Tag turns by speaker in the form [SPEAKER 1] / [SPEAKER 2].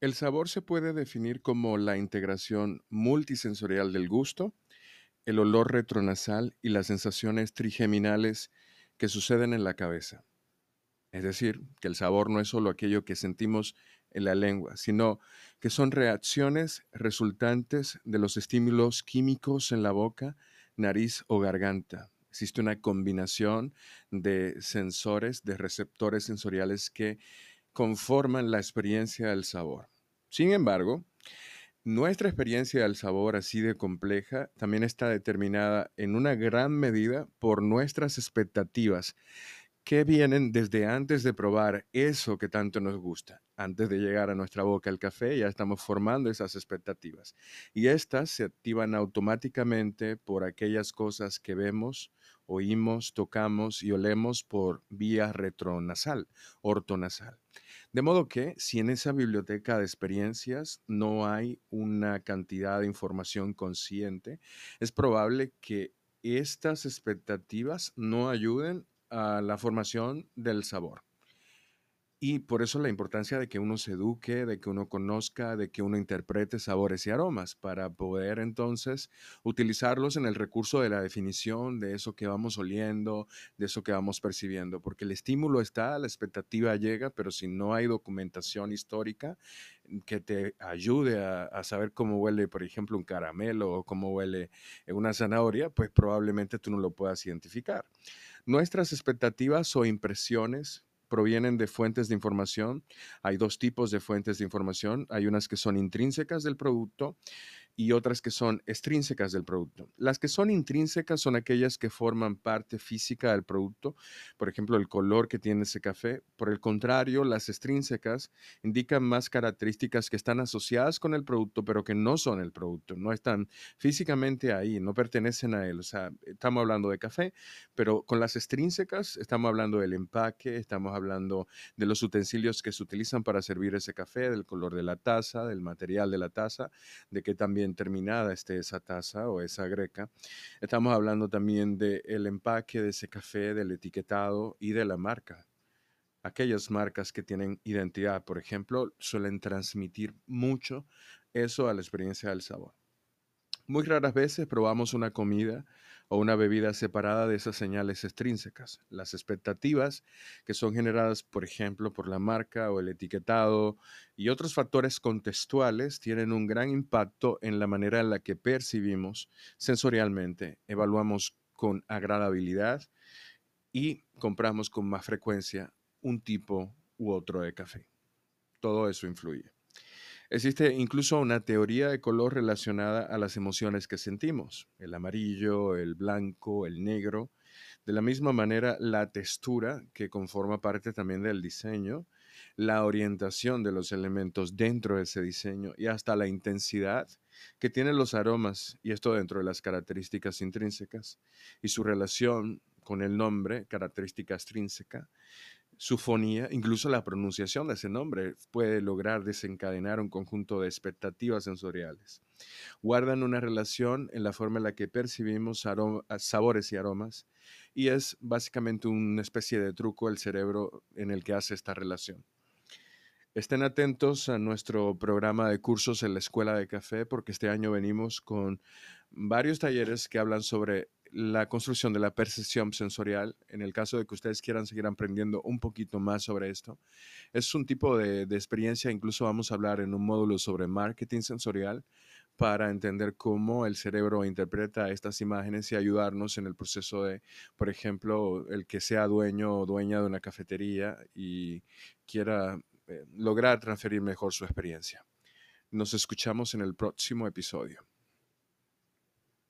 [SPEAKER 1] El sabor se puede definir como la integración multisensorial del gusto, el olor retronasal y las sensaciones trigeminales que suceden en la cabeza. Es decir, que el sabor no es solo aquello que sentimos en la lengua, sino que son reacciones resultantes de los estímulos químicos en la boca, nariz o garganta. Existe una combinación de sensores, de receptores sensoriales que conforman la experiencia del sabor. Sin embargo, nuestra experiencia del sabor así de compleja también está determinada en una gran medida por nuestras expectativas que vienen desde antes de probar eso que tanto nos gusta. Antes de llegar a nuestra boca el café, ya estamos formando esas expectativas. Y estas se activan automáticamente por aquellas cosas que vemos, oímos, tocamos y olemos por vía retronasal, ortonasal. De modo que si en esa biblioteca de experiencias no hay una cantidad de información consciente, es probable que estas expectativas no ayuden a la formación del sabor. Y por eso la importancia de que uno se eduque, de que uno conozca, de que uno interprete sabores y aromas para poder entonces utilizarlos en el recurso de la definición de eso que vamos oliendo, de eso que vamos percibiendo, porque el estímulo está, la expectativa llega, pero si no hay documentación histórica que te ayude a, a saber cómo huele, por ejemplo, un caramelo o cómo huele una zanahoria, pues probablemente tú no lo puedas identificar. Nuestras expectativas o impresiones provienen de fuentes de información. Hay dos tipos de fuentes de información. Hay unas que son intrínsecas del producto y otras que son extrínsecas del producto. Las que son intrínsecas son aquellas que forman parte física del producto, por ejemplo, el color que tiene ese café. Por el contrario, las extrínsecas indican más características que están asociadas con el producto, pero que no son el producto, no están físicamente ahí, no pertenecen a él. O sea, estamos hablando de café, pero con las extrínsecas estamos hablando del empaque, estamos hablando de los utensilios que se utilizan para servir ese café, del color de la taza, del material de la taza, de que también terminada esté esa taza o esa greca. Estamos hablando también del empaque de ese café, del etiquetado y de la marca. Aquellas marcas que tienen identidad, por ejemplo, suelen transmitir mucho eso a la experiencia del sabor. Muy raras veces probamos una comida o una bebida separada de esas señales extrínsecas. Las expectativas que son generadas, por ejemplo, por la marca o el etiquetado y otros factores contextuales tienen un gran impacto en la manera en la que percibimos sensorialmente, evaluamos con agradabilidad y compramos con más frecuencia un tipo u otro de café. Todo eso influye. Existe incluso una teoría de color relacionada a las emociones que sentimos, el amarillo, el blanco, el negro. De la misma manera, la textura, que conforma parte también del diseño, la orientación de los elementos dentro de ese diseño y hasta la intensidad que tienen los aromas, y esto dentro de las características intrínsecas, y su relación con el nombre, característica extrínseca, su fonía, incluso la pronunciación de ese nombre puede lograr desencadenar un conjunto de expectativas sensoriales. Guardan una relación en la forma en la que percibimos sabores y aromas y es básicamente una especie de truco el cerebro en el que hace esta relación. Estén atentos a nuestro programa de cursos en la Escuela de Café porque este año venimos con varios talleres que hablan sobre la construcción de la percepción sensorial, en el caso de que ustedes quieran seguir aprendiendo un poquito más sobre esto, es un tipo de, experiencia, incluso vamos a hablar en un módulo sobre marketing sensorial para entender cómo el cerebro interpreta estas imágenes y ayudarnos en el proceso de, por ejemplo, el que sea dueño o dueña de una cafetería y quiera eh, lograr transferir mejor su experiencia. Nos escuchamos en el próximo episodio.